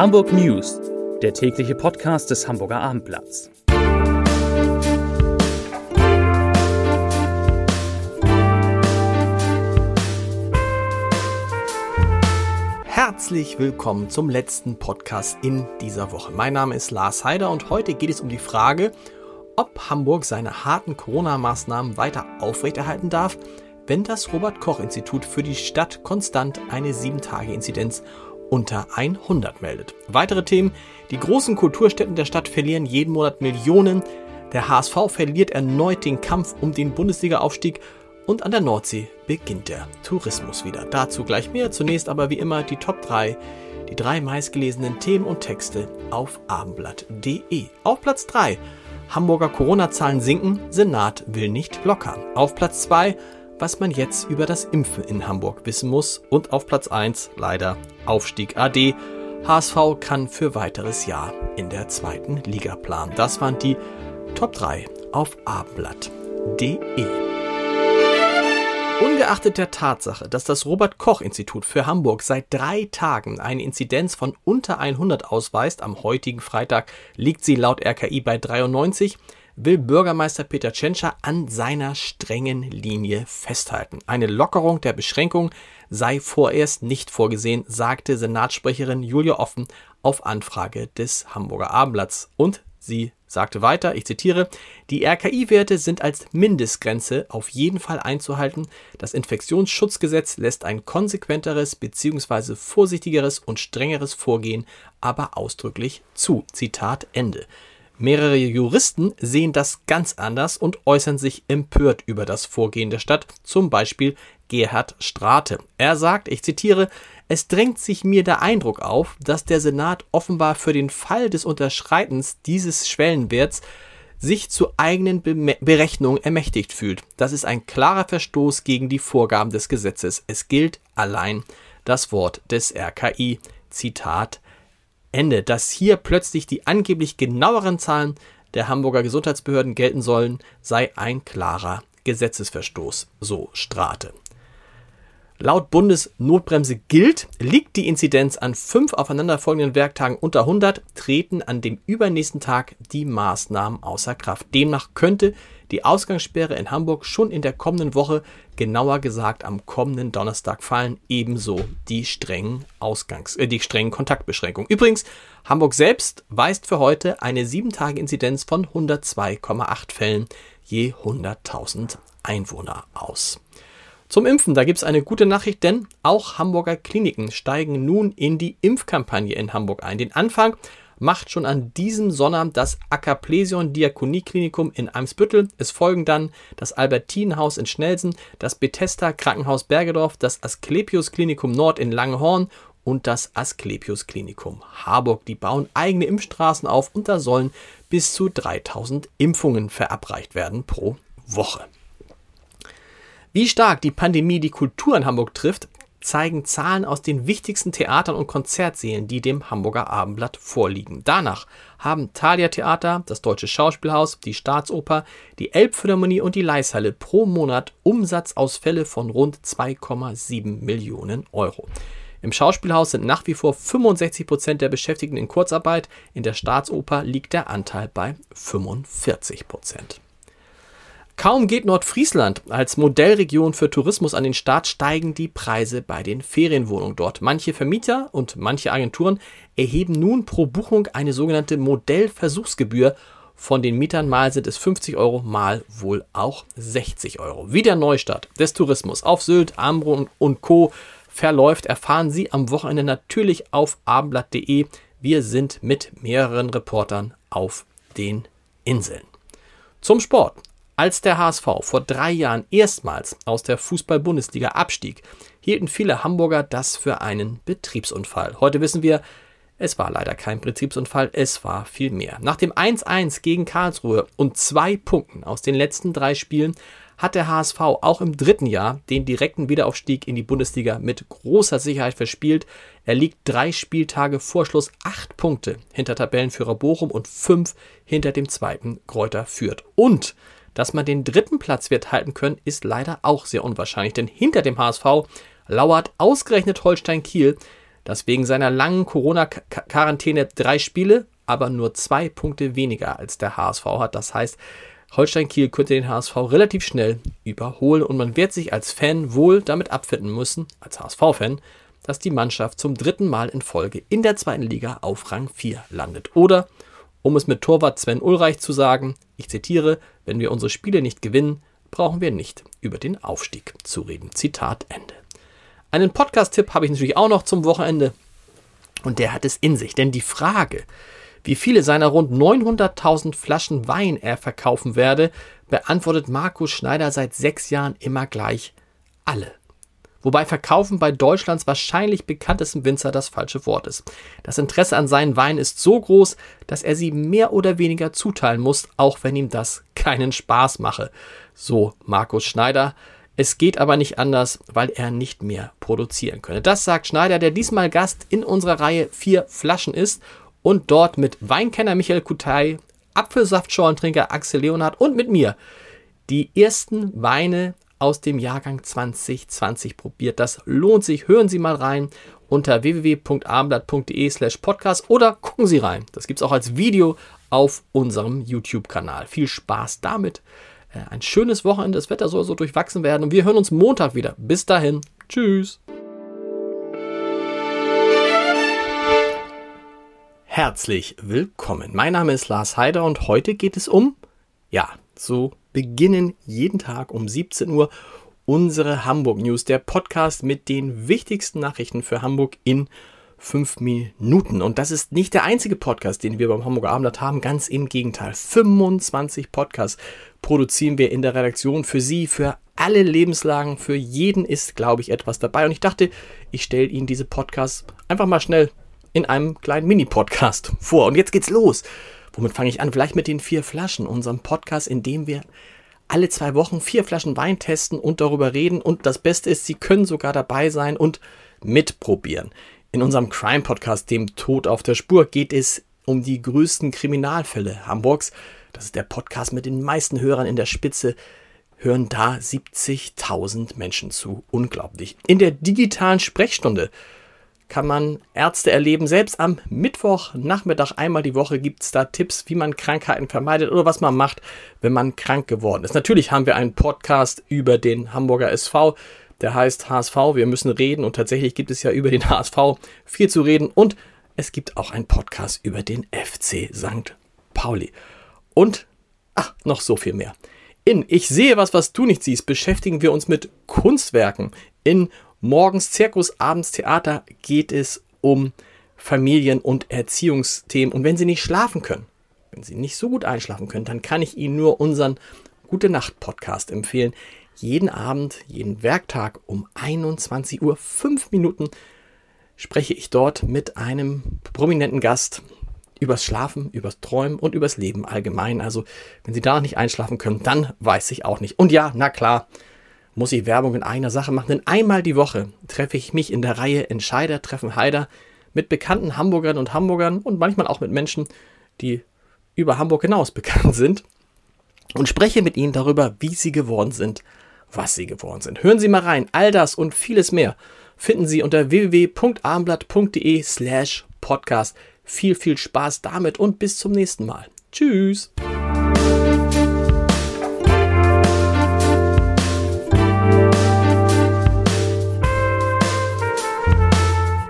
Hamburg News, der tägliche Podcast des Hamburger Abendblatts. Herzlich willkommen zum letzten Podcast in dieser Woche. Mein Name ist Lars Heider und heute geht es um die Frage, ob Hamburg seine harten Corona-Maßnahmen weiter aufrechterhalten darf, wenn das Robert Koch Institut für die Stadt konstant eine 7-Tage-Inzidenz unter 100 meldet. Weitere Themen. Die großen Kulturstätten der Stadt verlieren jeden Monat Millionen. Der HSV verliert erneut den Kampf um den Bundesliga-Aufstieg und an der Nordsee beginnt der Tourismus wieder. Dazu gleich mehr. Zunächst aber wie immer die Top 3, die drei meistgelesenen Themen und Texte auf abendblatt.de. Auf Platz 3 Hamburger Corona-Zahlen sinken, Senat will nicht lockern. Auf Platz 2 was man jetzt über das Impfen in Hamburg wissen muss. Und auf Platz 1 leider Aufstieg AD. HSV kann für weiteres Jahr in der zweiten Liga planen. Das waren die Top 3 auf abendblatt.de. Ungeachtet der Tatsache, dass das Robert Koch Institut für Hamburg seit drei Tagen eine Inzidenz von unter 100 ausweist, am heutigen Freitag liegt sie laut RKI bei 93, will Bürgermeister Peter Tschentscher an seiner strengen Linie festhalten. Eine Lockerung der Beschränkung sei vorerst nicht vorgesehen, sagte Senatssprecherin Julia Offen auf Anfrage des Hamburger Abendblatts. Und sie sagte weiter, ich zitiere, die RKI-Werte sind als Mindestgrenze auf jeden Fall einzuhalten. Das Infektionsschutzgesetz lässt ein konsequenteres bzw. vorsichtigeres und strengeres Vorgehen aber ausdrücklich zu. Zitat Ende. Mehrere Juristen sehen das ganz anders und äußern sich empört über das Vorgehen der Stadt, zum Beispiel Gerhard Strate. Er sagt, ich zitiere, es drängt sich mir der Eindruck auf, dass der Senat offenbar für den Fall des Unterschreitens dieses Schwellenwerts sich zu eigenen Be Berechnungen ermächtigt fühlt. Das ist ein klarer Verstoß gegen die Vorgaben des Gesetzes. Es gilt allein das Wort des RKI. Zitat Ende, dass hier plötzlich die angeblich genaueren Zahlen der Hamburger Gesundheitsbehörden gelten sollen, sei ein klarer Gesetzesverstoß, so Strate. Laut Bundesnotbremse gilt, liegt die Inzidenz an fünf aufeinanderfolgenden Werktagen unter 100, treten an dem übernächsten Tag die Maßnahmen außer Kraft. Demnach könnte die Ausgangssperre in Hamburg schon in der kommenden Woche, genauer gesagt am kommenden Donnerstag fallen, ebenso die strengen Ausgangs äh, die strengen Kontaktbeschränkungen. Übrigens, Hamburg selbst weist für heute eine 7-Tage-Inzidenz von 102,8 Fällen je 100.000 Einwohner aus. Zum Impfen, da gibt es eine gute Nachricht, denn auch Hamburger Kliniken steigen nun in die Impfkampagne in Hamburg ein. Den Anfang macht schon an diesem Sonnabend das Akaplesion Diakonieklinikum in Eimsbüttel. Es folgen dann das Albertinenhaus in Schnelsen, das Bethesda Krankenhaus Bergedorf, das Asklepios Klinikum Nord in Langehorn und das Asklepios Klinikum Harburg. Die bauen eigene Impfstraßen auf und da sollen bis zu 3000 Impfungen verabreicht werden pro Woche. Wie stark die Pandemie die Kultur in Hamburg trifft, zeigen Zahlen aus den wichtigsten Theatern und Konzertsälen, die dem Hamburger Abendblatt vorliegen. Danach haben Thalia Theater, das Deutsche Schauspielhaus, die Staatsoper, die Elbphilharmonie und die Leishalle pro Monat Umsatzausfälle von rund 2,7 Millionen Euro. Im Schauspielhaus sind nach wie vor 65 Prozent der Beschäftigten in Kurzarbeit, in der Staatsoper liegt der Anteil bei 45 Prozent. Kaum geht Nordfriesland als Modellregion für Tourismus an den Start, steigen die Preise bei den Ferienwohnungen dort. Manche Vermieter und manche Agenturen erheben nun pro Buchung eine sogenannte Modellversuchsgebühr. Von den Mietern mal sind es 50 Euro, mal wohl auch 60 Euro. Wie der Neustart des Tourismus auf Sylt, Ambro und Co. verläuft, erfahren Sie am Wochenende natürlich auf abendblatt.de. Wir sind mit mehreren Reportern auf den Inseln. Zum Sport. Als der HSV vor drei Jahren erstmals aus der Fußball-Bundesliga abstieg, hielten viele Hamburger das für einen Betriebsunfall. Heute wissen wir, es war leider kein Betriebsunfall, es war viel mehr. Nach dem 1-1 gegen Karlsruhe und zwei Punkten aus den letzten drei Spielen hat der HSV auch im dritten Jahr den direkten Wiederaufstieg in die Bundesliga mit großer Sicherheit verspielt. Er liegt drei Spieltage vor Schluss acht Punkte hinter Tabellenführer Bochum und fünf hinter dem zweiten Kräuter Fürth. Und dass man den dritten Platz wird halten können, ist leider auch sehr unwahrscheinlich, denn hinter dem HSV lauert ausgerechnet Holstein Kiel, dass wegen seiner langen Corona-Quarantäne drei Spiele, aber nur zwei Punkte weniger als der HSV hat. Das heißt, Holstein Kiel könnte den HSV relativ schnell überholen und man wird sich als Fan wohl damit abfinden müssen, als HSV-Fan, dass die Mannschaft zum dritten Mal in Folge in der zweiten Liga auf Rang 4 landet. Oder, um es mit Torwart Sven Ulreich zu sagen, ich zitiere, wenn wir unsere Spiele nicht gewinnen, brauchen wir nicht über den Aufstieg zu reden. Zitat Ende. Einen Podcast-Tipp habe ich natürlich auch noch zum Wochenende. Und der hat es in sich. Denn die Frage, wie viele seiner rund 900.000 Flaschen Wein er verkaufen werde, beantwortet Markus Schneider seit sechs Jahren immer gleich alle. Wobei Verkaufen bei Deutschlands wahrscheinlich bekanntesten Winzer das falsche Wort ist. Das Interesse an seinen Weinen ist so groß, dass er sie mehr oder weniger zuteilen muss, auch wenn ihm das keinen Spaß mache. So Markus Schneider. Es geht aber nicht anders, weil er nicht mehr produzieren könne. Das sagt Schneider, der diesmal Gast in unserer Reihe vier Flaschen ist und dort mit Weinkenner Michael Kutay, Apfelsaftschorentrinker Axel Leonhardt und mit mir die ersten Weine aus dem Jahrgang 2020 probiert. Das lohnt sich. Hören Sie mal rein unter www.abendblatt.de slash podcast oder gucken Sie rein. Das gibt es auch als Video auf unserem YouTube-Kanal. Viel Spaß damit. Äh, ein schönes Wochenende. Das Wetter soll so durchwachsen werden. Und wir hören uns Montag wieder. Bis dahin. Tschüss. Herzlich willkommen. Mein Name ist Lars Heider und heute geht es um, ja, so beginnen jeden Tag um 17 Uhr unsere Hamburg News, der Podcast mit den wichtigsten Nachrichten für Hamburg in fünf Minuten. Und das ist nicht der einzige Podcast, den wir beim Hamburger Abendblatt haben. Ganz im Gegenteil. 25 Podcasts produzieren wir in der Redaktion für Sie, für alle Lebenslagen. Für jeden ist, glaube ich, etwas dabei. Und ich dachte, ich stelle Ihnen diese Podcasts einfach mal schnell in einem kleinen Mini-Podcast vor. Und jetzt geht's los. Womit fange ich an? Vielleicht mit den vier Flaschen, unserem Podcast, in dem wir alle zwei Wochen vier Flaschen Wein testen und darüber reden. Und das Beste ist, Sie können sogar dabei sein und mitprobieren. In unserem Crime-Podcast, dem Tod auf der Spur, geht es um die größten Kriminalfälle Hamburgs. Das ist der Podcast mit den meisten Hörern in der Spitze. Hören da 70.000 Menschen zu. Unglaublich. In der digitalen Sprechstunde kann man Ärzte erleben. Selbst am Mittwochnachmittag einmal die Woche gibt es da Tipps, wie man Krankheiten vermeidet oder was man macht, wenn man krank geworden ist. Natürlich haben wir einen Podcast über den Hamburger SV der heißt HSV, wir müssen reden und tatsächlich gibt es ja über den HSV viel zu reden und es gibt auch einen Podcast über den FC St. Pauli. Und, ach, noch so viel mehr. In Ich sehe was, was du nicht siehst, beschäftigen wir uns mit Kunstwerken. In Morgens Zirkus, Abends Theater geht es um Familien- und Erziehungsthemen. Und wenn Sie nicht schlafen können, wenn Sie nicht so gut einschlafen können, dann kann ich Ihnen nur unseren Gute Nacht Podcast empfehlen jeden Abend, jeden Werktag um 21 Uhr, fünf Minuten, spreche ich dort mit einem prominenten Gast übers Schlafen, übers Träumen und übers Leben allgemein. Also, wenn Sie da nicht einschlafen können, dann weiß ich auch nicht. Und ja, na klar, muss ich Werbung in einer Sache machen, denn einmal die Woche treffe ich mich in der Reihe Entscheider treffen Heider mit bekannten Hamburgern und Hamburgern und manchmal auch mit Menschen, die über Hamburg hinaus bekannt sind und spreche mit ihnen darüber, wie sie geworden sind was sie geworden sind. Hören Sie mal rein. All das und vieles mehr finden Sie unter www.armblatt.de slash podcast. Viel, viel Spaß damit und bis zum nächsten Mal. Tschüss.